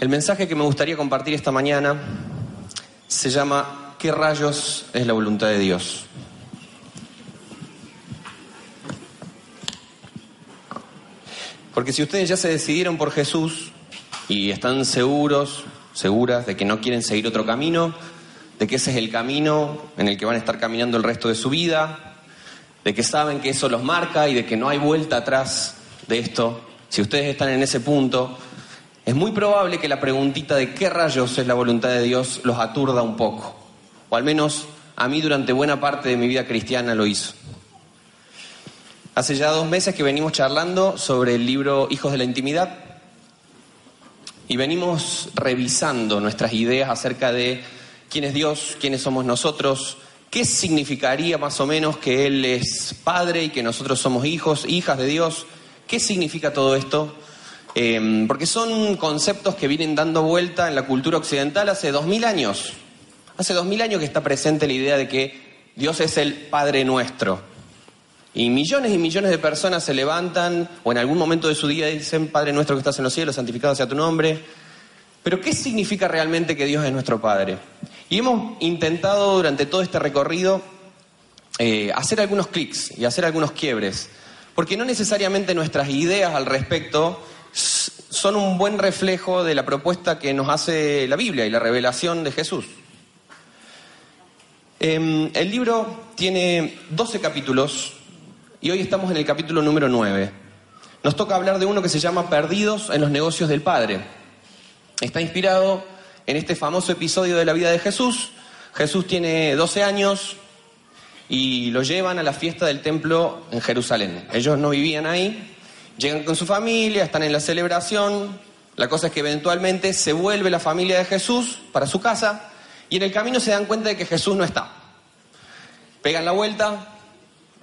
El mensaje que me gustaría compartir esta mañana se llama ¿Qué rayos es la voluntad de Dios? Porque si ustedes ya se decidieron por Jesús y están seguros, seguras de que no quieren seguir otro camino, de que ese es el camino en el que van a estar caminando el resto de su vida, de que saben que eso los marca y de que no hay vuelta atrás de esto, si ustedes están en ese punto, es muy probable que la preguntita de qué rayos es la voluntad de Dios los aturda un poco. O al menos a mí durante buena parte de mi vida cristiana lo hizo. Hace ya dos meses que venimos charlando sobre el libro Hijos de la Intimidad y venimos revisando nuestras ideas acerca de quién es Dios, quiénes somos nosotros, qué significaría más o menos que Él es Padre y que nosotros somos hijos, hijas de Dios, qué significa todo esto. Em, porque son conceptos que vienen dando vuelta en la cultura occidental hace dos mil años. Hace dos mil años que está presente la idea de que Dios es el Padre nuestro. Y millones y millones de personas se levantan o en algún momento de su día dicen, Padre nuestro que estás en los cielos, santificado sea tu nombre. Pero ¿qué significa realmente que Dios es nuestro Padre? Y hemos intentado durante todo este recorrido eh, hacer algunos clics y hacer algunos quiebres, porque no necesariamente nuestras ideas al respecto son un buen reflejo de la propuesta que nos hace la Biblia y la revelación de Jesús. Em, el libro tiene 12 capítulos y hoy estamos en el capítulo número 9. Nos toca hablar de uno que se llama Perdidos en los negocios del Padre. Está inspirado en este famoso episodio de la vida de Jesús. Jesús tiene 12 años y lo llevan a la fiesta del templo en Jerusalén. Ellos no vivían ahí, Llegan con su familia, están en la celebración. La cosa es que eventualmente se vuelve la familia de Jesús para su casa y en el camino se dan cuenta de que Jesús no está. Pegan la vuelta,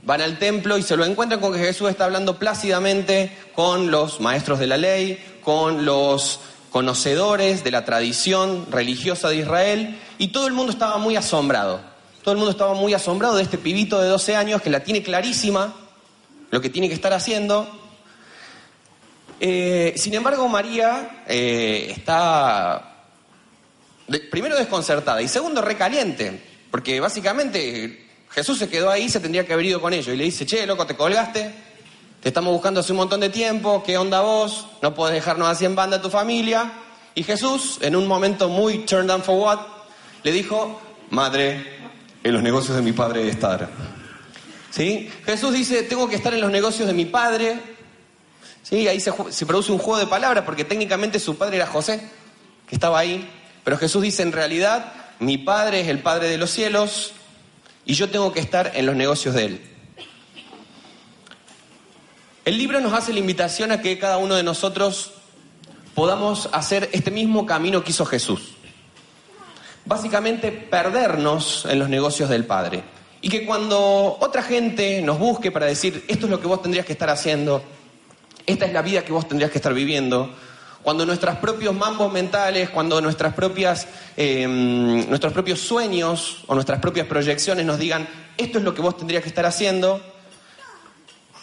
van al templo y se lo encuentran con que Jesús está hablando plácidamente con los maestros de la ley, con los conocedores de la tradición religiosa de Israel y todo el mundo estaba muy asombrado. Todo el mundo estaba muy asombrado de este pibito de 12 años que la tiene clarísima lo que tiene que estar haciendo eh, sin embargo, María eh, está primero desconcertada y segundo recaliente, porque básicamente Jesús se quedó ahí, se tendría que haber ido con ellos y le dice, che, loco, te colgaste, te estamos buscando hace un montón de tiempo, ¿qué onda vos? No puedes dejarnos así en banda a tu familia. Y Jesús, en un momento muy turned down for what, le dijo, madre, en los negocios de mi padre estar. ¿Sí? Jesús dice, tengo que estar en los negocios de mi padre, ¿Sí? Ahí se, produce un juego de palabras porque técnicamente su padre era José, que estaba ahí. Pero Jesús dice, en realidad, mi padre es el Padre de los cielos y yo tengo que estar en los negocios de él. El libro nos hace la invitación a que cada uno de nosotros podamos hacer este mismo camino que hizo Jesús. Básicamente perdernos en los negocios del Padre. Y que cuando otra gente nos busque para decir, esto es lo que vos tendrías que estar haciendo, esta es la vida que vos tendrías que estar viviendo. Cuando nuestros propios mambos mentales, cuando nuestras propias, em, nuestros propios sueños o nuestras propias proyecciones nos digan, esto es lo que vos tendrías que estar haciendo,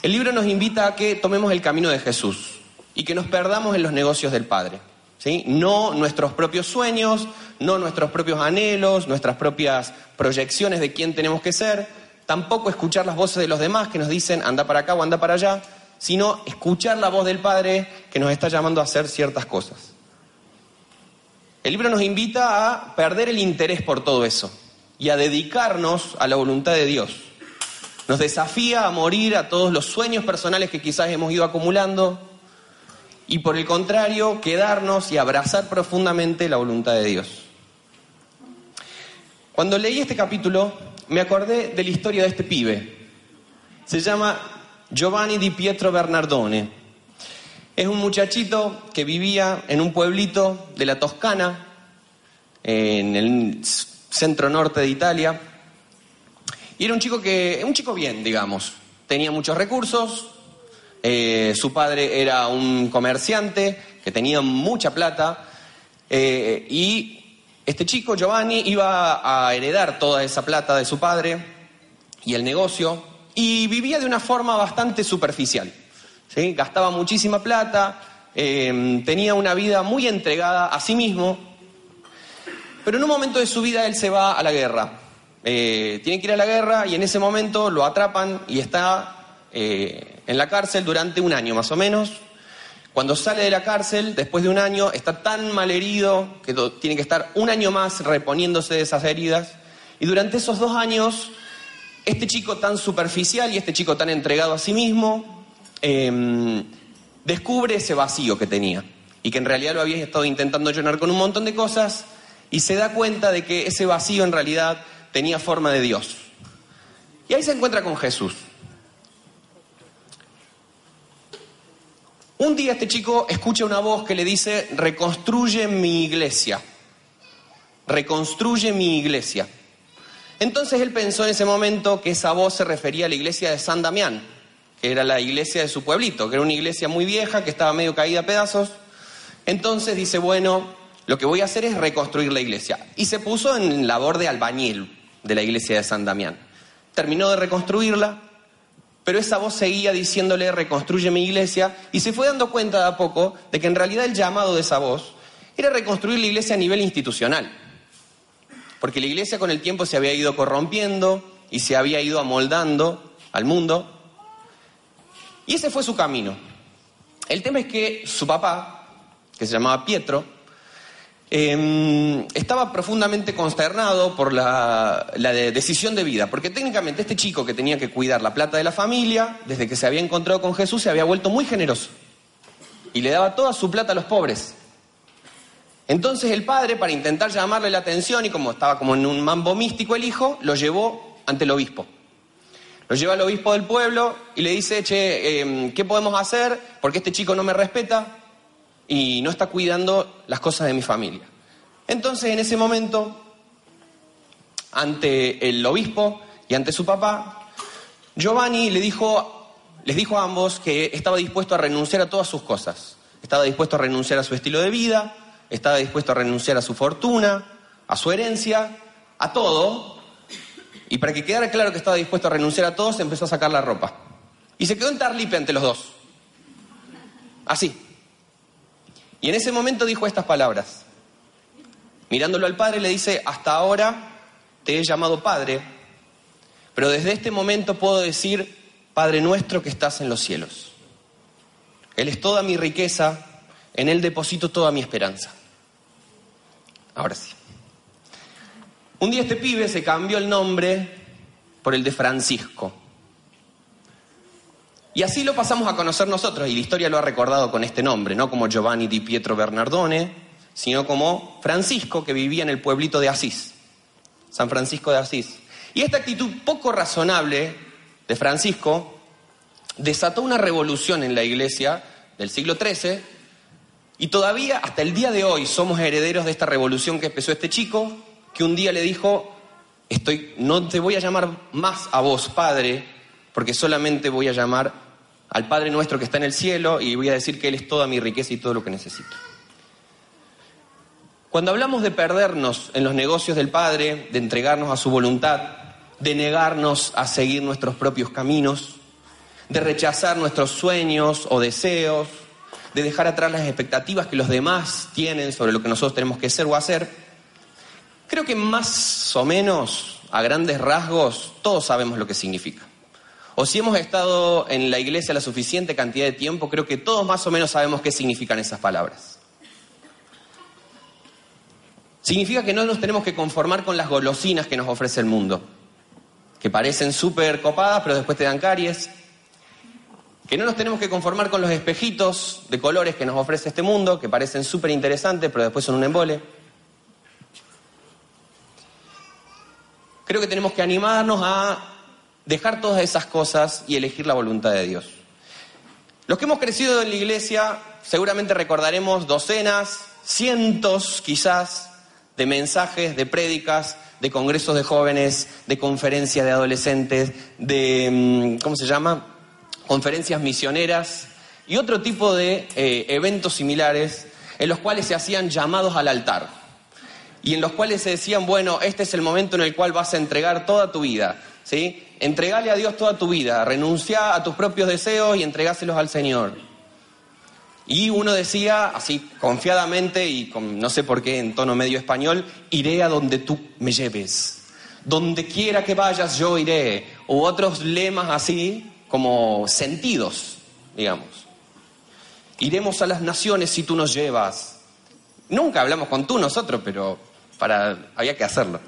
el libro nos invita a que tomemos el camino de Jesús y que nos perdamos en los negocios del Padre. ¿sí? No nuestros propios sueños, no nuestros propios anhelos, nuestras propias proyecciones de quién tenemos que ser, tampoco escuchar las voces de los demás que nos dicen anda para acá o anda para allá, sino escuchar la voz del Padre que nos está llamando a hacer ciertas cosas. El libro nos invita a perder el interés por todo eso y a dedicarnos a la voluntad de Dios. Nos desafía a morir a todos los sueños personales que quizás hemos ido acumulando y por el contrario quedarnos y abrazar profundamente la voluntad de Dios. Cuando leí este capítulo me acordé de la historia de este pibe. Se llama Giovanni di Pietro Bernardone. Es un muchachito que vivía en un pueblito de la Toscana, en el centro norte de Italia. Y era un chico que, un chico bien, digamos. Tenía muchos recursos. Eh, su padre era un comerciante que tenía mucha plata. Eh, y este chico, Giovanni, iba a heredar toda esa plata de su padre y el negocio y vivía de una forma bastante superficial. Gastaba muchísima plata, eh, tenía una vida muy entregada a sí mismo, pero en un momento de su vida él se va a la guerra. Eh, tiene que ir a la guerra y en ese momento lo atrapan y está eh, en la cárcel durante un año más o menos. Cuando sale de la cárcel, después de un año, está tan mal herido que tiene que estar un año más reponiéndose de esas heridas. Y durante esos dos años, este chico tan superficial y este chico tan entregado a sí mismo, em, descubre ese vacío que tenía y que en realidad lo había estado intentando llenar con un montón de cosas y se da cuenta de que ese vacío en realidad tenía forma de Dios. Y ahí se encuentra con Jesús. Un día este chico escucha una voz que le dice, reconstruye mi iglesia, reconstruye mi iglesia. Entonces él pensó en ese momento que esa voz se refería a la iglesia de San Damián, que era la iglesia de su pueblito, que era una iglesia muy vieja, que estaba medio caída a pedazos. Entonces dice, bueno, lo que voy a hacer es reconstruir la iglesia. Y se puso en labor de albañil de la iglesia de San Damián. Terminó de reconstruirla, pero esa voz seguía diciéndole, reconstruye mi iglesia, y se fue dando cuenta de a poco de que en realidad el llamado de esa voz era reconstruir la iglesia a nivel institucional. Porque la iglesia con el tiempo se había ido corrompiendo y se había ido amoldando al mundo. Y ese fue su camino. El tema es que su papá, que se llamaba Pietro, Em, estaba profundamente consternado por la, decisión de vida, porque técnicamente este chico que tenía que cuidar la plata de la familia, desde que se había encontrado con Jesús, se había vuelto muy generoso y le daba toda su plata a los pobres. Entonces el padre, para intentar llamarle la atención y como estaba como en un mambo místico el hijo, lo llevó ante el obispo. Lo lleva al obispo del pueblo y le dice, che, em, ¿qué podemos hacer? Porque este chico no me respeta, y no está cuidando las cosas de mi familia. Entonces, en ese momento, ante el obispo y ante su papá, Giovanni le dijo, les dijo a ambos que estaba dispuesto a renunciar a todas sus cosas. Estaba dispuesto a renunciar a su estilo de vida, estaba dispuesto a renunciar a su fortuna, a su herencia, a todo. Y para que quedara claro que estaba dispuesto a renunciar a todo, se empezó a sacar la ropa. Y se quedó en tarlipe ante los dos. Así. Y en ese momento dijo estas palabras. Mirándolo al Padre le dice, hasta ahora te he llamado Padre, pero desde este momento puedo decir, Padre nuestro que estás en los cielos. Él es toda mi riqueza, en Él deposito toda mi esperanza. Ahora sí. Un día este pibe se cambió el nombre por el de Francisco. Y así lo pasamos a conocer nosotros, y la historia lo ha recordado con este nombre, no como Giovanni di Pietro Bernardone, sino como Francisco que vivía en el pueblito de Asís, San Francisco de Asís. Y esta actitud poco razonable de Francisco desató una revolución en la iglesia del siglo XIII y todavía hasta el día de hoy somos herederos de esta revolución que empezó este chico, que un día le dijo, estoy, no te voy a llamar más a vos, Padre, porque solamente voy a llamar al Padre nuestro que está en el cielo y voy a decir que Él es toda mi riqueza y todo lo que necesito. Cuando hablamos de perdernos en los negocios del Padre, de entregarnos a su voluntad, de negarnos a seguir nuestros propios caminos, de rechazar nuestros sueños o deseos, de dejar atrás las expectativas que los demás tienen sobre lo que nosotros tenemos que ser o hacer, creo que más o menos, a grandes rasgos, todos sabemos lo que significa. O si hemos estado en la iglesia la suficiente cantidad de tiempo, creo que todos más o menos sabemos qué significan esas palabras. Significa que no nos tenemos que conformar con las golosinas que nos ofrece el mundo, que parecen súper copadas, pero después te dan caries. Que no nos tenemos que conformar con los espejitos de colores que nos ofrece este mundo, que parecen súper interesantes, pero después son un embole. Creo que tenemos que animarnos a dejar todas esas cosas y elegir la voluntad de Dios. Los que hemos crecido en la iglesia seguramente recordaremos docenas, cientos quizás, de mensajes, de prédicas, de congresos de jóvenes, de conferencias de adolescentes, de, mm, ¿cómo se llama? Conferencias misioneras y otro tipo de eh, eventos similares en los cuales se hacían llamados al altar y en los cuales se decían, bueno, este es el momento en el cual vas a entregar toda tu vida, ¿sí? Entregale a Dios toda tu vida, renuncia a tus propios deseos y entregáselos al Señor. Y uno decía, así confiadamente y con, no sé por qué en tono medio español, iré a donde tú me lleves. Donde quiera que vayas, yo iré. U otros lemas así, como sentidos, digamos. Iremos a las naciones si tú nos llevas. Nunca hablamos con tú nosotros, pero para, había que hacerlo.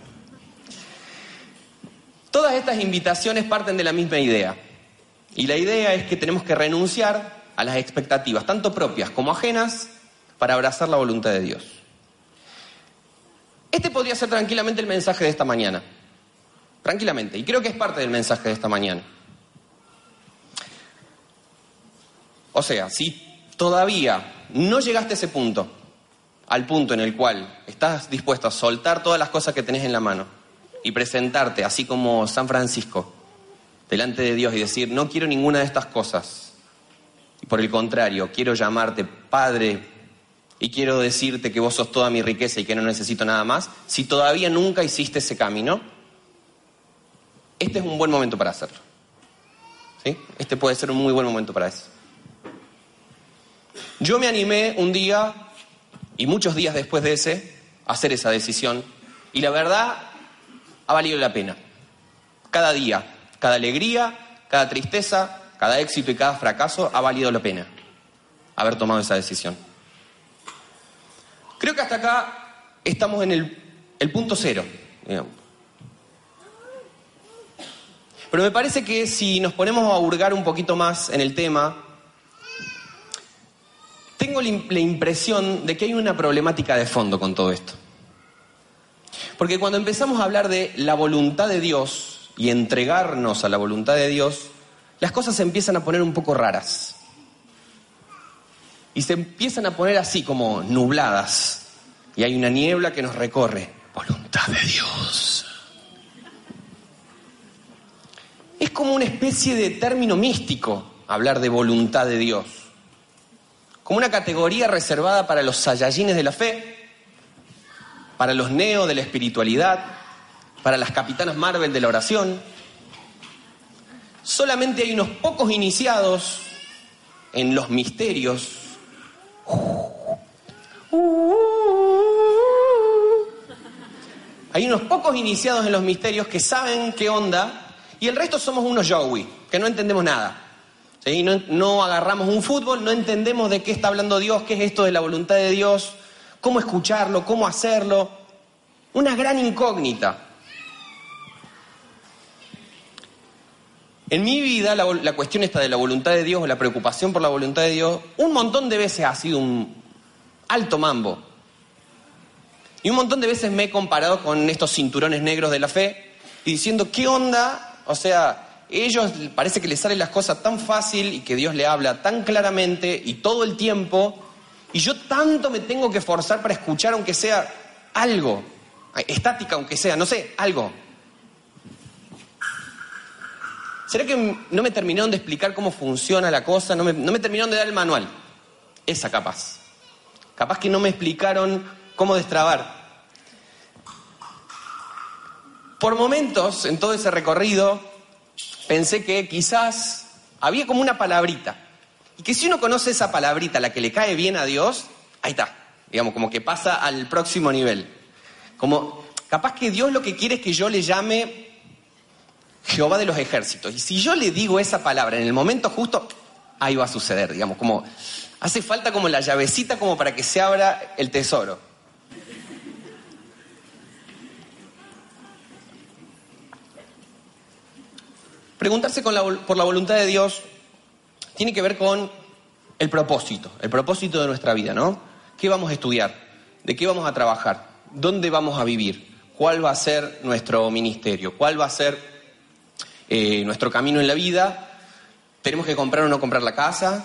Todas estas invitaciones parten de la misma idea. Y la idea es que tenemos que renunciar a las expectativas, tanto propias como ajenas, para abrazar la voluntad de Dios. Este podría ser tranquilamente el mensaje de esta mañana. Tranquilamente. Y creo que es parte del mensaje de esta mañana. O sea, si todavía no llegaste a ese punto, al punto en el cual estás dispuesto a soltar todas las cosas que tenés en la mano y presentarte, así como San Francisco, delante de Dios y decir, no quiero ninguna de estas cosas. Y por el contrario, quiero llamarte Padre y quiero decirte que vos sos toda mi riqueza y que no necesito nada más. Si todavía nunca hiciste ese camino, este es un buen momento para hacerlo. ¿Sí? Este puede ser un muy buen momento para eso. Yo me animé un día y muchos días después de ese a hacer esa decisión y la verdad ha valido la pena. Cada día, cada alegría, cada tristeza, cada éxito y cada fracaso ha valido la pena haber tomado esa decisión. Creo que hasta acá estamos en el, punto cero. Pero me parece que si nos ponemos a hurgar un poquito más en el tema, tengo la impresión de que hay una problemática de fondo con todo esto. Porque cuando empezamos a hablar de la voluntad de Dios y entregarnos a la voluntad de Dios, las cosas se empiezan a poner un poco raras. Y se empiezan a poner así como nubladas. Y hay una niebla que nos recorre. Voluntad de Dios. Es como una especie de término místico hablar de voluntad de Dios. Como una categoría reservada para los sayayines de la fe, para los neo de la espiritualidad, para las capitanas Marvel de la oración. Solamente hay unos pocos iniciados en los misterios. Hay unos pocos iniciados en los misterios que saben qué onda y el resto somos unos Joey, que no entendemos nada. No, no agarramos un fútbol, no entendemos de qué está hablando Dios, qué es esto de la voluntad de Dios, cómo escucharlo, cómo hacerlo. Una gran incógnita. En mi vida la, cuestión esta de la voluntad de Dios o la preocupación por la voluntad de Dios, un montón de veces ha sido un alto mambo. Y un montón de veces me he comparado con estos cinturones negros de la fe y diciendo, ¿qué onda? O sea, ellos parece que les salen las cosas tan fácil y que Dios le habla tan claramente y todo el tiempo y yo tanto me tengo que forzar para escuchar aunque sea algo, estática aunque sea, no sé, algo. ¿Será que no me terminaron de explicar cómo funciona la cosa? No me, no me terminaron de dar el manual. Esa capaz. Capaz que no me explicaron cómo destrabar. Por momentos, en todo ese recorrido, pensé que quizás había como una palabrita y que si uno conoce esa palabrita, la que le cae bien a Dios, ahí está. Digamos, como que pasa al próximo nivel. Como, capaz que Dios lo que quiere es que yo le llame Jehová de los ejércitos. Y si yo le digo esa palabra en el momento justo, ahí va a suceder, digamos, como hace falta como la llavecita como para que se abra el tesoro. Preguntarse por la voluntad de Dios tiene que ver con el propósito, el propósito de nuestra vida, ¿no? ¿Qué vamos a estudiar? ¿De qué vamos a trabajar? ¿Dónde vamos a vivir? ¿Cuál va a ser nuestro ministerio? ¿Cuál va a ser eh, nuestro camino en la vida? ¿Tenemos que comprar o no comprar la casa?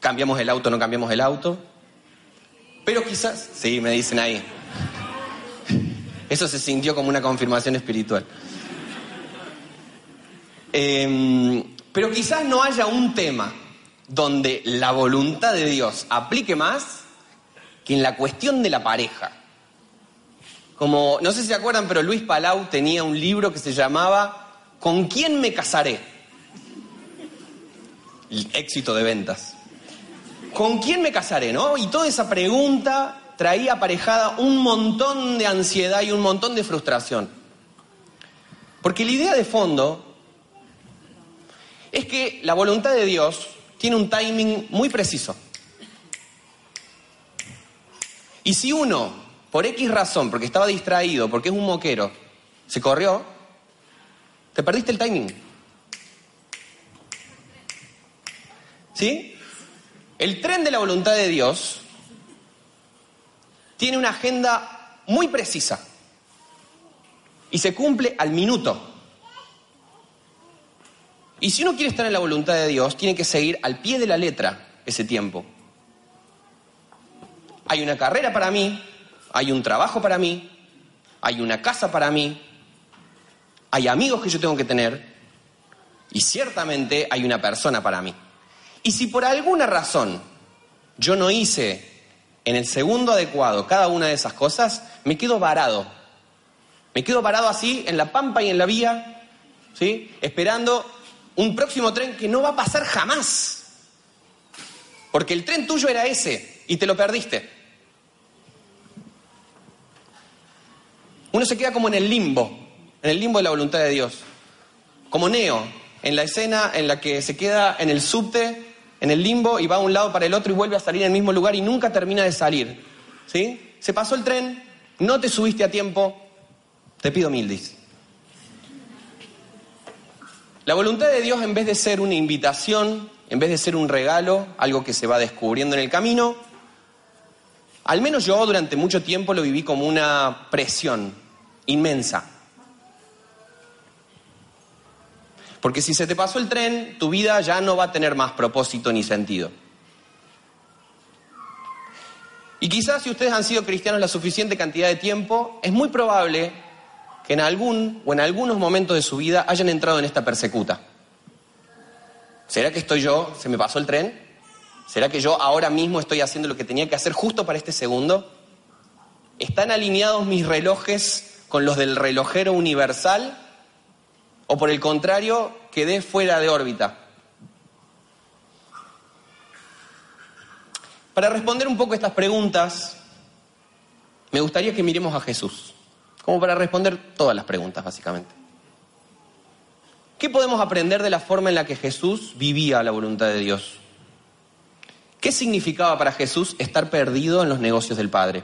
¿Cambiamos el auto o no cambiamos el auto? Pero quizás, sí, me dicen ahí. Eso se sintió como una confirmación espiritual. Eh, pero quizás no haya un tema donde la voluntad de Dios aplique más que en la cuestión de la pareja. Como, no sé si se acuerdan, pero Luis Palau tenía un libro que se llamaba ¿Con quién me casaré? El éxito de ventas. ¿con quién me casaré? ¿no? Y toda esa pregunta traía aparejada un montón de ansiedad y un montón de frustración. Porque la idea de fondo es que la voluntad de Dios tiene un timing muy preciso. Y si uno, por X razón, porque estaba distraído, porque es un moquero, se corrió, te perdiste el timing. ¿Sí? El tren de la voluntad de Dios tiene una agenda muy precisa y se cumple al minuto. Y si uno quiere estar en la voluntad de Dios, tiene que seguir al pie de la letra ese tiempo. Hay una carrera para mí, hay un trabajo para mí, hay una casa para mí, hay amigos que yo tengo que tener y ciertamente hay una persona para mí. Y si por alguna razón yo no hice en el segundo adecuado cada una de esas cosas, me quedo varado. Me quedo varado así en la pampa y en la vía, ¿sí? Esperando un próximo tren que no va a pasar jamás. Porque el tren tuyo era ese y te lo perdiste. Uno se queda como en el limbo, en el limbo de la voluntad de Dios. Como Neo, en la escena en la que se queda en el subte en el limbo y va a un lado para el otro y vuelve a salir en el mismo lugar y nunca termina de salir. ¿Sí? Se pasó el tren, no te subiste a tiempo, te pido mildis. La voluntad de Dios en vez de ser una invitación, en vez de ser un regalo, algo que se va descubriendo en el camino, al menos yo durante mucho tiempo lo viví como una presión inmensa. Porque si se te pasó el tren, tu vida ya no va a tener más propósito ni sentido. Y quizás si ustedes han sido cristianos la suficiente cantidad de tiempo, es muy probable que en algún o en algunos momentos de su vida hayan entrado en esta persecuta. ¿Será que estoy yo, se me pasó el tren? ¿Será que yo ahora mismo estoy haciendo lo que tenía que hacer justo para este segundo? ¿Están alineados mis relojes con los del relojero universal? o por el contrario, quedé fuera de órbita? Para responder un poco estas preguntas, me gustaría que miremos a Jesús, como para responder todas las preguntas, básicamente. ¿Qué podemos aprender de la forma en la que Jesús vivía la voluntad de Dios? ¿Qué significaba para Jesús estar perdido en los negocios del Padre?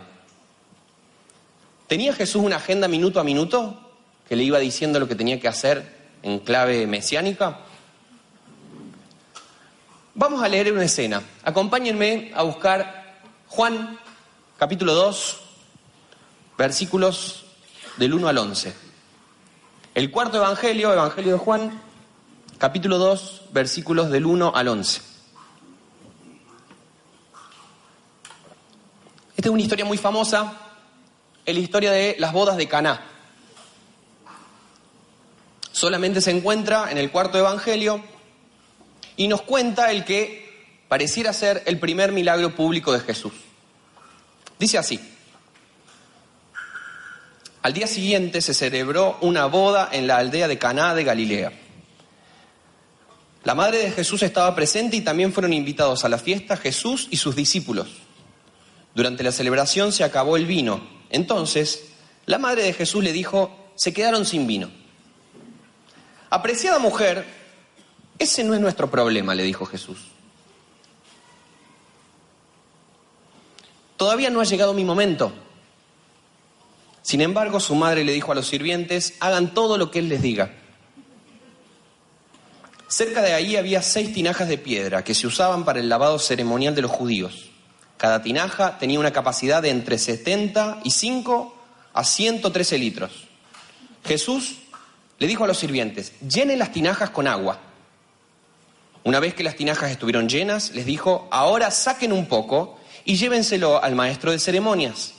¿Tenía Jesús una agenda minuto a minuto? que le iba diciendo lo que tenía que hacer en clave mesiánica? Vamos a leer una escena. Acompáñenme a buscar Juan capítulo 2, versículos del 1 al 11. El cuarto evangelio, Evangelio de Juan, capítulo 2, versículos del 1 al 11. Esta es una historia muy famosa, es la historia de las bodas de Caná solamente se encuentra en el cuarto evangelio y nos cuenta el que pareciera ser el primer milagro público de Jesús. Dice así, al día siguiente se celebró una boda en la aldea de Caná de Galilea. La madre de Jesús estaba presente y también fueron invitados a la fiesta Jesús y sus discípulos. Durante la celebración se acabó el vino. Entonces, la madre de Jesús le dijo, se quedaron sin vino. Apreciada mujer, ese no es nuestro problema, le dijo Jesús. Todavía no ha llegado mi momento. Sin embargo, su madre le dijo a los sirvientes, hagan todo lo que él les diga. Cerca de ahí había seis tinajas de piedra que se usaban para el lavado ceremonial de los judíos. Cada tinaja tenía una capacidad de entre 75 a 113 litros. Jesús le dijo a los sirvientes, llenen las tinajas con agua. Una vez que las tinajas estuvieron llenas, les dijo, ahora saquen un poco y llévenselo al maestro de ceremonias.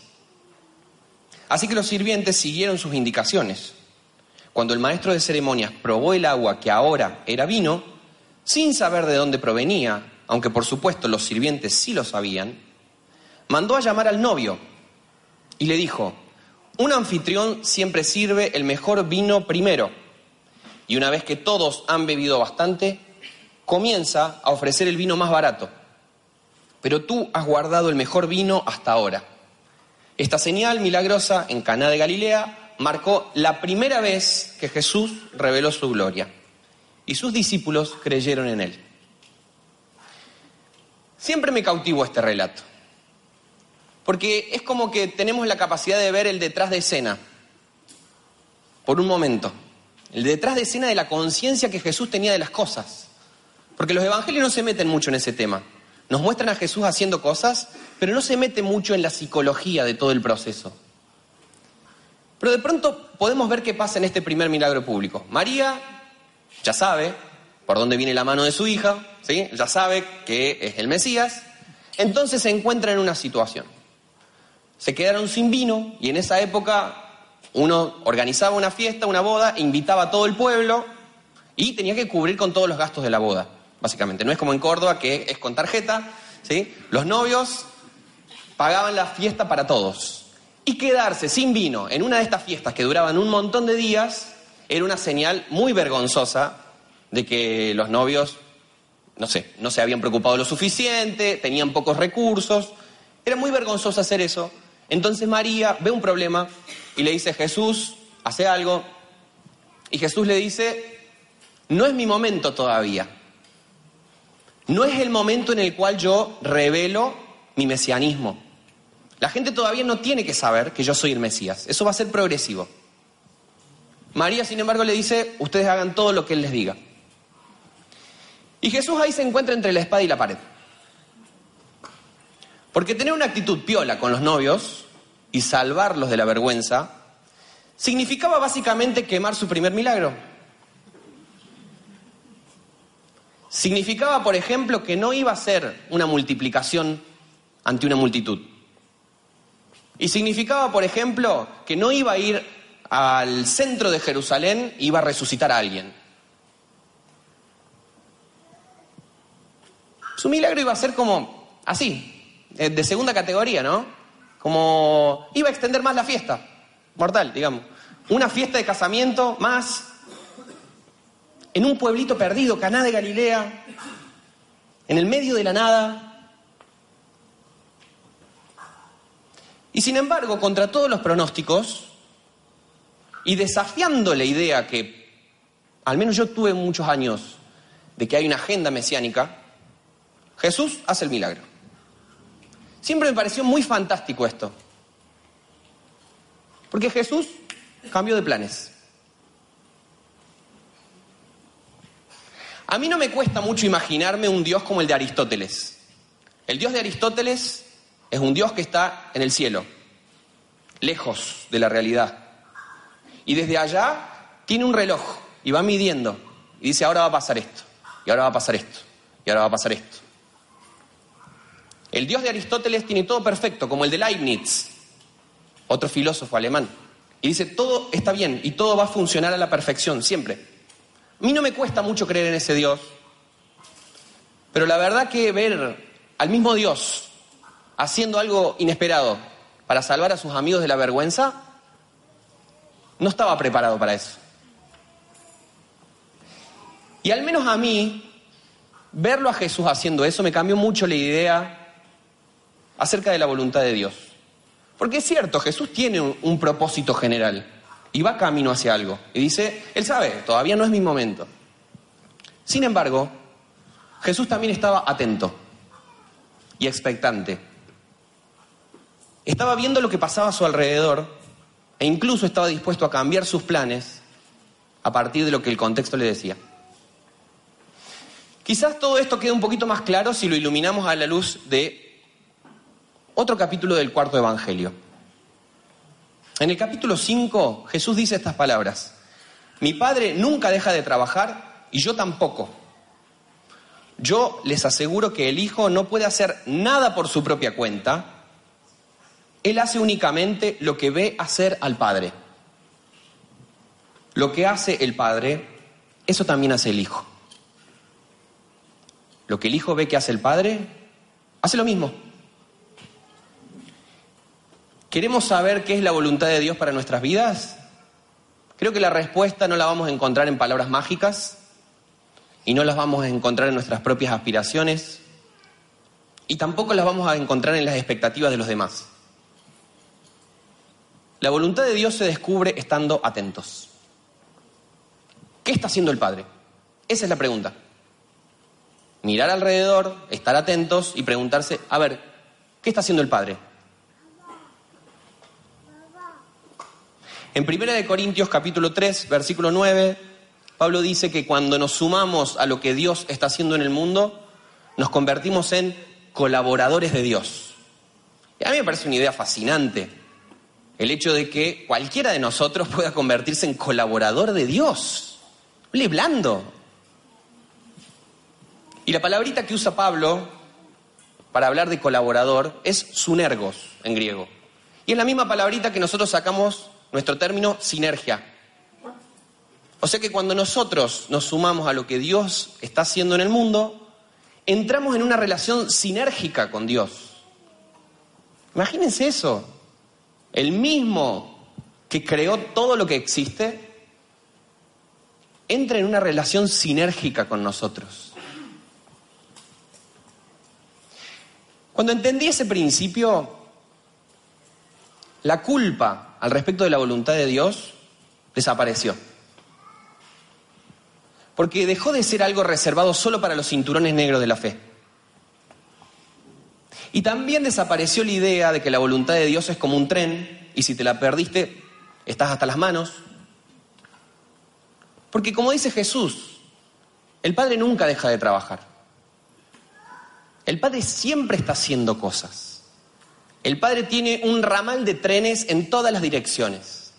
Así que los sirvientes siguieron sus indicaciones. Cuando el maestro de ceremonias probó el agua que ahora era vino, sin saber de dónde provenía, aunque por supuesto los sirvientes sí lo sabían, mandó a llamar al novio y le dijo, un anfitrión siempre sirve el mejor vino primero y una vez que todos han bebido bastante, comienza a ofrecer el vino más barato. pero tú has guardado el mejor vino hasta ahora. Esta señal milagrosa en Caná de Galilea marcó la primera vez que Jesús reveló su gloria y sus discípulos creyeron en él. Siempre me cautivó este relato, porque es como que tenemos la capacidad de ver el detrás de escena, por un momento, el detrás de escena de la conciencia que Jesús tenía de las cosas, porque los evangelios no se meten mucho en ese tema. Nos muestran a Jesús haciendo cosas, pero no se mete mucho en la psicología de todo el proceso. Pero de pronto podemos ver qué pasa en este primer milagro público. María ya sabe por dónde viene la mano de su hija, ¿sí? ya sabe que es el Mesías, entonces se encuentra en una situación. Se quedaron sin vino y en esa época uno organizaba una fiesta, una boda, invitaba a todo el pueblo y tenía que cubrir con todos los gastos de la boda básicamente. No es como en Córdoba, que es con tarjeta, ¿sí? Los novios pagaban la fiesta para todos. Y quedarse sin vino en una de estas fiestas que duraban un montón de días era una señal muy vergonzosa de que los novios, no sé, no se habían preocupado lo suficiente, tenían pocos recursos. Era muy vergonzoso hacer eso. Entonces María ve un problema y le dice, Jesús, hace algo. Y Jesús le dice, no es mi momento todavía. No es el momento en el cual yo revelo mi mesianismo. La gente todavía no tiene que saber que yo soy el Mesías. Eso va a ser progresivo. María, sin embargo, le dice, ustedes hagan todo lo que Él les diga. Y Jesús ahí se encuentra entre la espada y la pared. Porque tener una actitud piola con los novios y salvarlos de la vergüenza significaba básicamente quemar su primer milagro. Significaba, por ejemplo, que no iba a ser una multiplicación ante una multitud. Y significaba, por ejemplo, que no iba a ir al centro de Jerusalén e iba a resucitar a alguien. Su milagro iba a ser como así, eh, de segunda categoría, ¿no? Como iba a extender más la fiesta, mortal, digamos. Una fiesta de casamiento más, en un pueblito perdido, Caná de Galilea, en el medio de la nada. Y sin embargo, contra todos los pronósticos, y desafiando la idea que, al menos yo tuve muchos años, de que hay una agenda mesiánica, Jesús hace el milagro. Siempre me pareció muy fantástico esto. Porque Jesús cambió de planes. A mí no me cuesta mucho imaginarme un Dios como el de Aristóteles. El Dios de Aristóteles es un Dios que está en el cielo, lejos de la realidad. Y desde allá tiene un reloj y va midiendo y dice, ahora va a pasar esto, y ahora va a pasar esto, y ahora va a pasar esto. El Dios de Aristóteles tiene todo perfecto, como el de Leibniz, otro filósofo alemán. Y dice, todo está bien y todo va a funcionar a la perfección, siempre. A mí no me cuesta mucho creer en ese Dios, pero la verdad que ver al mismo Dios haciendo algo inesperado para salvar a sus amigos de la vergüenza, no estaba preparado para eso. Y al menos a mí, verlo a Jesús haciendo eso me cambió mucho la idea acerca de la voluntad de Dios. Porque es cierto, Jesús tiene un, un propósito general y va camino hacia algo. Y dice, él sabe, todavía no es mi momento. Sin embargo, Jesús también estaba atento y expectante. Estaba viendo lo que pasaba a su alrededor e incluso estaba dispuesto a cambiar sus planes a partir de lo que el contexto le decía. Quizás todo esto quede un poquito más claro si lo iluminamos a la luz de otro capítulo del cuarto Evangelio. En el capítulo 5 Jesús dice estas palabras. Mi Padre nunca deja de trabajar y yo tampoco. Yo les aseguro que el Hijo no puede hacer nada por su propia cuenta. Él hace únicamente lo que ve hacer al Padre. Lo que hace el Padre, eso también hace el Hijo. Lo que el Hijo ve que hace el Padre, hace lo mismo. ¿Queremos saber qué es la voluntad de Dios para nuestras vidas? Creo que la respuesta no la vamos a encontrar en palabras mágicas y no las vamos a encontrar en nuestras propias aspiraciones y tampoco las vamos a encontrar en las expectativas de los demás. La voluntad de Dios se descubre estando atentos. ¿Qué está haciendo el Padre? Esa es la pregunta. Mirar alrededor, estar atentos y preguntarse, a ver, ¿qué está haciendo el Padre? En 1 Corintios capítulo 3, versículo 9, Pablo dice que cuando nos sumamos a lo que Dios está haciendo en el mundo, nos convertimos en colaboradores de Dios. Y a mí me parece una idea fascinante el hecho de que cualquiera de nosotros pueda convertirse en colaborador de Dios. Blando. Y la palabrita que usa Pablo para hablar de colaborador es sunergos en griego. Y es la misma palabrita que nosotros sacamos nuestro término sinergia. O sea que cuando nosotros nos sumamos a lo que Dios está haciendo en el mundo, entramos en una relación sinérgica con Dios. Imagínense eso. El mismo que creó todo lo que existe, entra en una relación sinérgica con nosotros. Cuando entendí ese principio, la culpa al respecto de la voluntad de Dios desapareció. Porque dejó de ser algo reservado solo para los cinturones negros de la fe. Y también desapareció la idea de que la voluntad de Dios es como un tren y si te la perdiste, estás hasta las manos. Porque como dice Jesús, el Padre nunca deja de trabajar. El Padre siempre está haciendo cosas. El Padre tiene un ramal de trenes en todas las direcciones.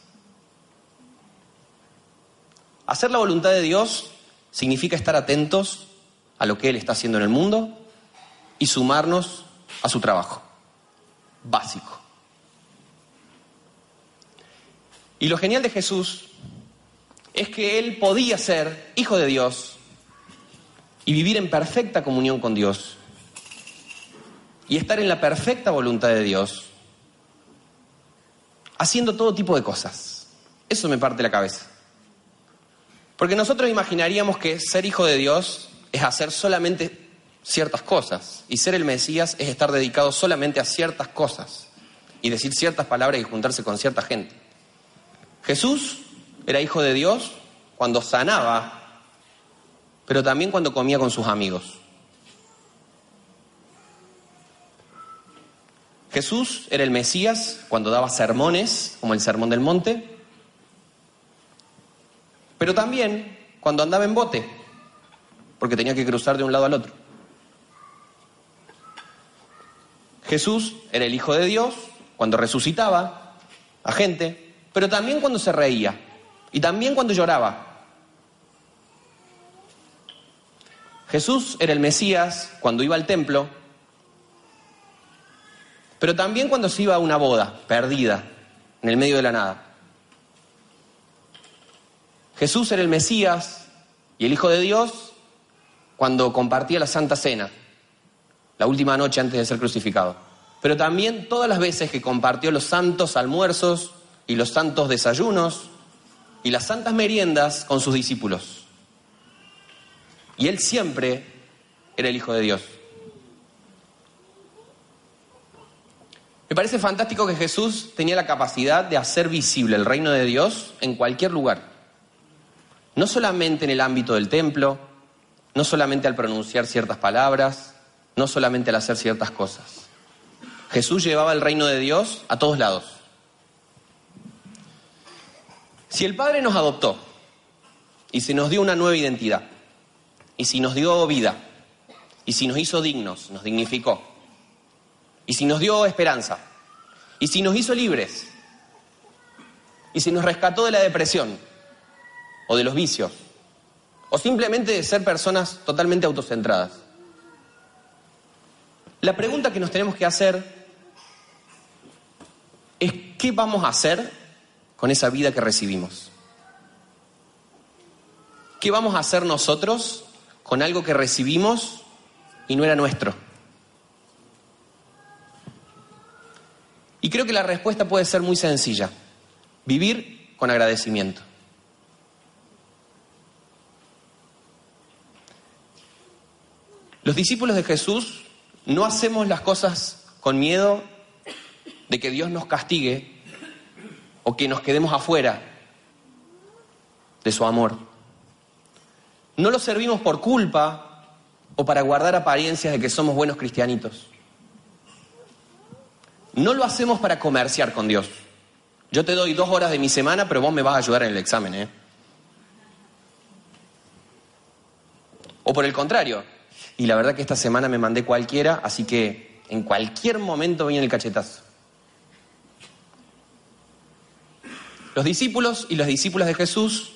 Hacer la voluntad de Dios significa estar atentos a lo que Él está haciendo en el mundo y sumarnos a su trabajo. Básico. Y lo genial de Jesús es que Él podía ser hijo de Dios y vivir en perfecta comunión con Dios y estar en la perfecta voluntad de Dios, haciendo todo tipo de cosas. Eso me parte la cabeza. Porque nosotros imaginaríamos que ser hijo de Dios es hacer solamente ciertas cosas y ser el Mesías es estar dedicado solamente a ciertas cosas y decir ciertas palabras y juntarse con cierta gente. Jesús era hijo de Dios cuando sanaba, pero también cuando comía con sus amigos. Jesús era el Mesías cuando daba sermones, como el Sermón del Monte, pero también cuando andaba en bote, porque tenía que cruzar de un lado al otro. Jesús era el Hijo de Dios cuando resucitaba a gente, pero también cuando se reía y también cuando lloraba. Jesús era el Mesías cuando iba al templo pero también cuando se iba a una boda, perdida, en el medio de la nada. Jesús era el Mesías y el Hijo de Dios cuando compartía la Santa Cena, la última noche antes de ser crucificado. Pero también todas las veces que compartió los santos almuerzos y los santos desayunos y las santas meriendas con sus discípulos. Y él siempre era el Hijo de Dios. Me parece fantástico que Jesús tenía la capacidad de hacer visible el reino de Dios en cualquier lugar. No solamente en el ámbito del templo, no solamente al pronunciar ciertas palabras, no solamente al hacer ciertas cosas. Jesús llevaba el reino de Dios a todos lados. Si el Padre nos adoptó y se nos dio una nueva identidad, y si nos dio vida, y si nos hizo dignos, nos dignificó, y si nos dio esperanza, y si nos hizo libres, y si nos rescató de la depresión, o de los vicios, o simplemente de ser personas totalmente autocentradas. La pregunta que nos tenemos que hacer es qué vamos a hacer con esa vida que recibimos. ¿Qué vamos a hacer nosotros con algo que recibimos y no era nuestro? Y creo que la respuesta puede ser muy sencilla. Vivir con agradecimiento. Los discípulos de Jesús no hacemos las cosas con miedo de que Dios nos castigue o que nos quedemos afuera de su amor. No lo servimos por culpa o para guardar apariencias de que somos buenos cristianitos. No lo hacemos para comerciar con Dios. Yo te doy dos horas de mi semana, pero vos me vas a ayudar en el examen, ¿eh? O por el contrario, y la verdad que esta semana me mandé cualquiera, así que en cualquier momento viene el cachetazo. Los discípulos y las discípulas de Jesús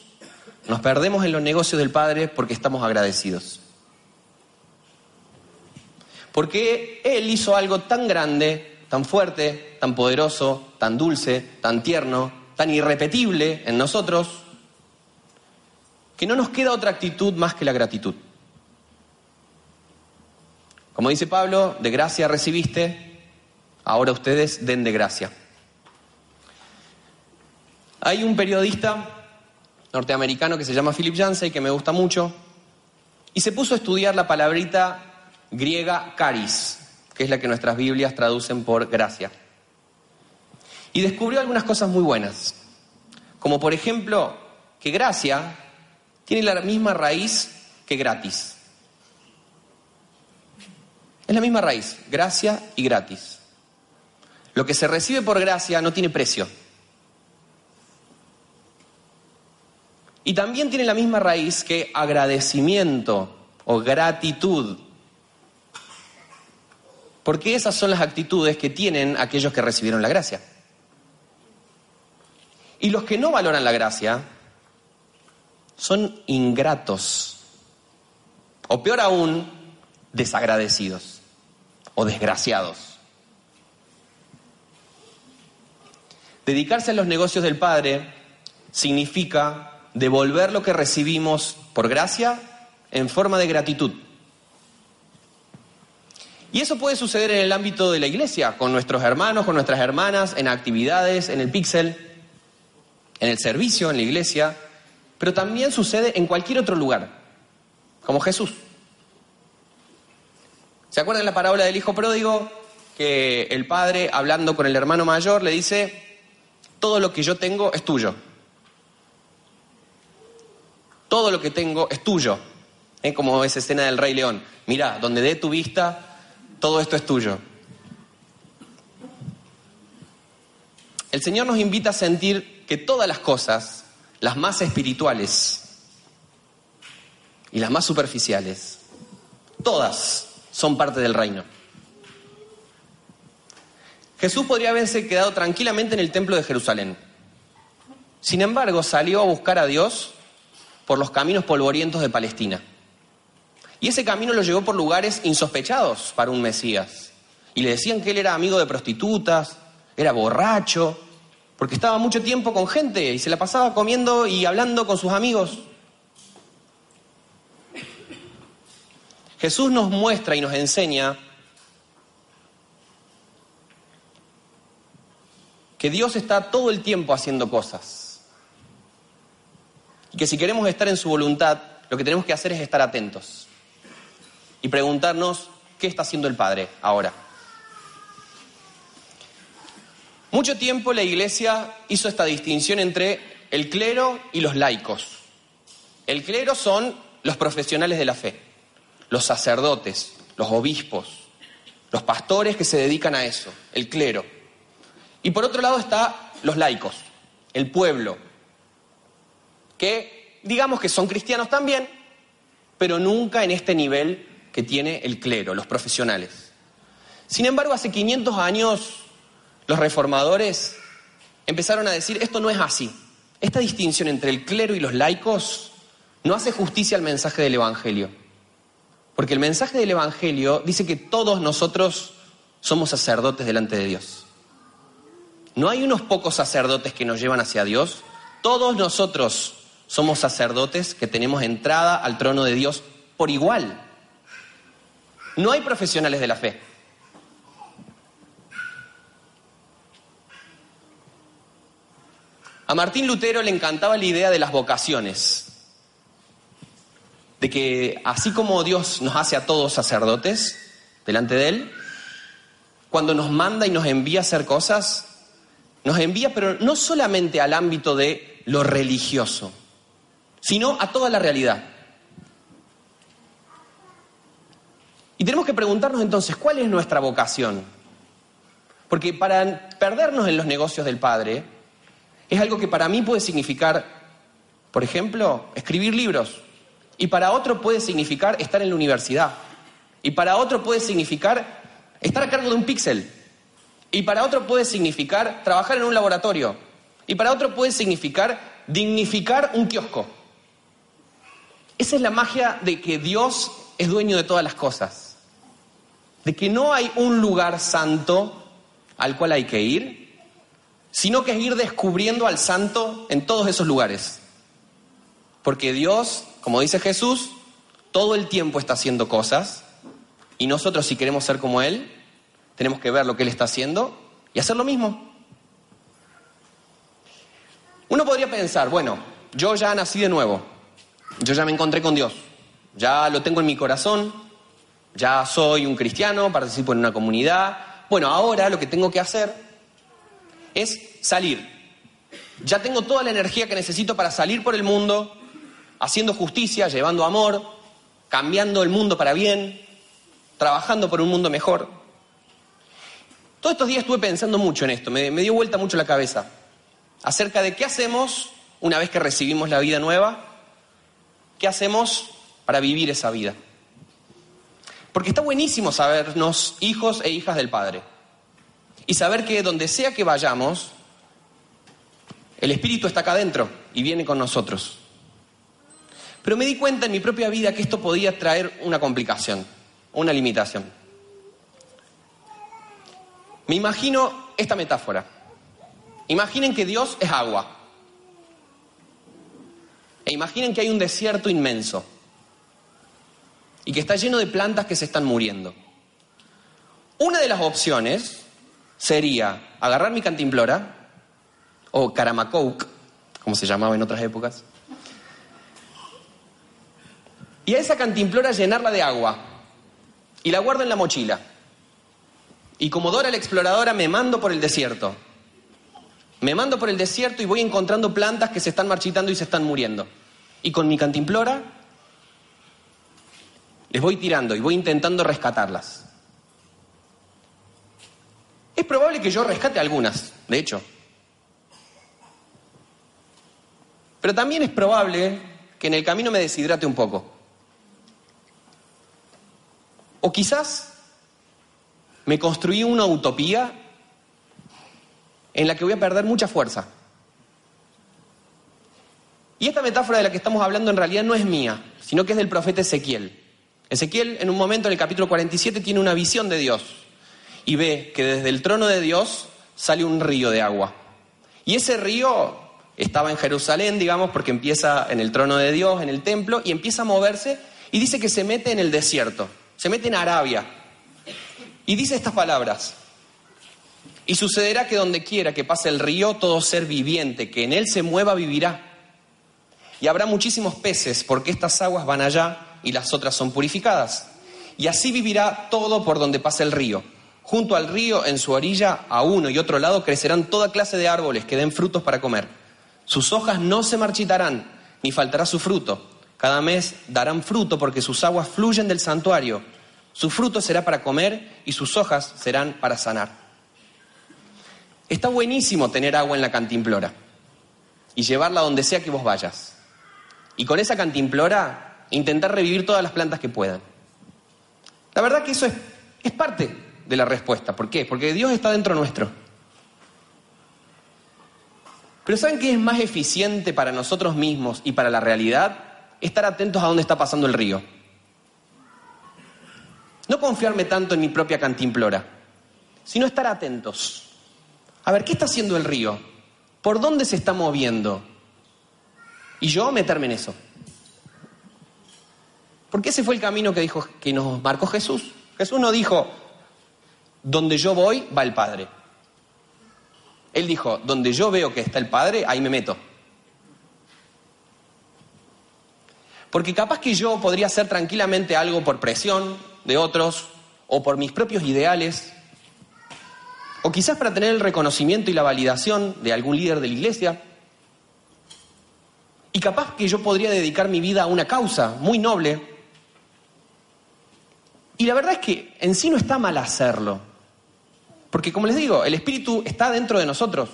nos perdemos en los negocios del Padre porque estamos agradecidos. Porque Él hizo algo tan grande, tan fuerte, tan poderoso, tan dulce, tan tierno, tan irrepetible en nosotros, que no nos queda otra actitud más que la gratitud. Como dice Pablo, de gracia recibiste, ahora ustedes den de gracia. Hay un periodista norteamericano que se llama Philip Yancey, que me gusta mucho, y se puso a estudiar la palabrita griega caris, que es la que nuestras Biblias traducen por gracia. Y descubrió algunas cosas muy buenas, como por ejemplo que gracia tiene la misma raíz que gratis. Es la misma raíz, gracia y gratis. Lo que se recibe por gracia no tiene precio. Y también tiene la misma raíz que agradecimiento o gratitud. Porque esas son las actitudes que tienen aquellos que recibieron la gracia. Y los que no valoran la gracia son ingratos. O peor aún, desagradecidos o desgraciados. Dedicarse a los negocios del Padre significa devolver lo que recibimos por gracia en forma de gratitud. Y eso puede suceder en el ámbito de la iglesia, con nuestros hermanos, con nuestras hermanas, en actividades, en el pixel, en el servicio, en la iglesia, pero también sucede en cualquier otro lugar, como Jesús. ¿Se acuerdan la parábola del hijo pródigo? Que el padre, hablando con el hermano mayor, le dice, todo lo que yo tengo es tuyo. Todo lo que tengo es tuyo. Es como esa escena del Rey León. Mira, donde dé tu vista, todo esto es tuyo. El Señor nos invita a sentir que todas las cosas, las más espirituales y las más superficiales, todas son parte del reino. Jesús podría haberse quedado tranquilamente en el templo de Jerusalén. Sin embargo, salió a buscar a Dios por los caminos polvorientos de Palestina. Y ese camino lo llevó por lugares insospechados para un Mesías. Y le decían que él era amigo de prostitutas, era borracho, porque estaba mucho tiempo con gente y se la pasaba comiendo y hablando con sus amigos. Jesús nos muestra y nos enseña que Dios está todo el tiempo haciendo cosas. Y que si queremos estar en su voluntad, lo que tenemos que hacer es estar atentos. Y preguntarnos, ¿qué está haciendo el Padre ahora? Mucho tiempo la Iglesia hizo esta distinción entre el clero y los laicos. El clero son los profesionales de la fe los sacerdotes, los obispos, los pastores que se dedican a eso, el clero. Y por otro lado está los laicos, el pueblo, que digamos que son cristianos también, pero nunca en este nivel que tiene el clero, los profesionales. Sin embargo, hace 500 años los reformadores empezaron a decir, esto no es así. Esta distinción entre el clero y los laicos no hace justicia al mensaje del Evangelio. Porque el mensaje del Evangelio dice que todos nosotros somos sacerdotes delante de Dios. No hay unos pocos sacerdotes que nos llevan hacia Dios. Todos nosotros somos sacerdotes que tenemos entrada al trono de Dios por igual. No hay profesionales de la fe. A Martín Lutero le encantaba la idea de las vocaciones de que así como Dios nos hace a todos sacerdotes, delante de Él, cuando nos manda y nos envía a hacer cosas, nos envía, pero no solamente al ámbito de lo religioso, sino a toda la realidad. Y tenemos que preguntarnos entonces, ¿cuál es nuestra vocación? Porque para perdernos en los negocios del Padre, es algo que para mí puede significar, por ejemplo, escribir libros, y para otro puede significar estar en la universidad, y para otro puede significar estar a cargo de un píxel, y para otro puede significar trabajar en un laboratorio, y para otro puede significar dignificar un kiosco. Esa es la magia de que Dios es dueño de todas las cosas, de que no hay un lugar santo al cual hay que ir, sino que es ir descubriendo al santo en todos esos lugares. Porque Dios, como dice Jesús, todo el tiempo está haciendo cosas y nosotros si queremos ser como Él, tenemos que ver lo que Él está haciendo y hacer lo mismo. Uno podría pensar, bueno, yo ya nací de nuevo, yo ya me encontré con Dios, ya lo tengo en mi corazón, ya soy un cristiano, participo en una comunidad, bueno, ahora lo que tengo que hacer es salir. Ya tengo toda la energía que necesito para salir por el mundo, haciendo justicia, llevando amor, cambiando el mundo para bien, trabajando por un mundo mejor. Todos estos días estuve pensando mucho en esto, me, dio vuelta mucho la cabeza, acerca de qué hacemos una vez que recibimos la vida nueva, qué hacemos para vivir esa vida. Porque está buenísimo sabernos hijos e hijas del Padre. Y saber que donde sea que vayamos, el Espíritu está acá adentro y viene con nosotros. Pero me di cuenta en mi propia vida que esto podía traer una complicación, una limitación. Me imagino esta metáfora. Imaginen que Dios es agua. E imaginen que hay un desierto inmenso y que está lleno de plantas que se están muriendo. Una de las opciones sería agarrar mi cantimplora, o caramacoke, como se llamaba en otras épocas, y a esa cantimplora llenarla de agua y la guardo en la mochila. Y como Dora la exploradora me mando por el desierto. Me mando por el desierto y voy encontrando plantas que se están marchitando y se están muriendo. Y con mi cantimplora les voy tirando y voy intentando rescatarlas. Es probable que yo rescate algunas, de hecho. Pero también es probable que en el camino me deshidrate un poco. O quizás me construí una utopía en la que voy a perder mucha fuerza. Y esta metáfora de la que estamos hablando en realidad no es mía, sino que es del profeta Ezequiel. Ezequiel en un momento en el capítulo 47 tiene una visión de Dios y ve que desde el trono de Dios sale un río de agua. Y ese río estaba en Jerusalén, digamos, porque empieza en el trono de Dios, en el templo, y empieza a moverse y dice que se mete en el desierto, se mete en Arabia. Y dice estas palabras. Y sucederá que donde quiera que pase el río, todo ser viviente que en él se mueva vivirá. Y habrá muchísimos peces, porque estas aguas van allá y las otras son purificadas. Y así vivirá todo por donde pase el río. Junto al río, en su orilla, a uno y otro lado, crecerán toda clase de árboles que den frutos para comer. Sus hojas no se marchitarán, ni faltará su fruto. Cada mes darán fruto porque sus aguas fluyen del santuario. Su fruto será para comer y sus hojas serán para sanar. Está buenísimo tener agua en la cantimplora y llevarla donde sea que vos vayas. Y con esa cantimplora intentar revivir todas las plantas que puedan. La verdad que eso es, parte de la respuesta. ¿Por qué? Porque Dios está dentro nuestro. Pero ¿saben qué es más eficiente para nosotros mismos y para la realidad? Estar atentos a dónde está pasando el río. No confiarme tanto en mi propia cantimplora, sino estar atentos. A ver, ¿qué está haciendo el río? ¿Por dónde se está moviendo? Y yo meterme en eso. Porque ese fue el camino que, dijo, que nos marcó Jesús. Jesús no dijo, donde yo voy, va el Padre. Él dijo, donde yo veo que está el Padre, ahí me meto. Porque capaz que yo podría hacer tranquilamente algo por presión de otros, o por mis propios ideales, o quizás para tener el reconocimiento y la validación de algún líder de la iglesia. Y capaz que yo podría dedicar mi vida a una causa muy noble. Y la verdad es que en sí no está mal hacerlo. Porque como les digo, el Espíritu está dentro de nosotros.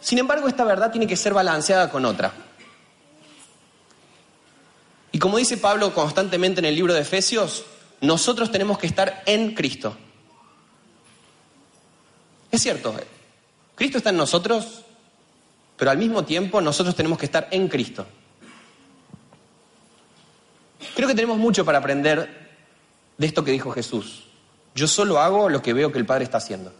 Sin embargo, esta verdad tiene que ser balanceada con otra. Y como dice Pablo constantemente en el libro de Efesios, nosotros tenemos que estar en Cristo. Es cierto, Cristo está en nosotros, pero al mismo tiempo nosotros tenemos que estar en Cristo. Creo que tenemos mucho para aprender de esto que dijo Jesús. Yo solo hago lo que veo que el Padre está haciendo.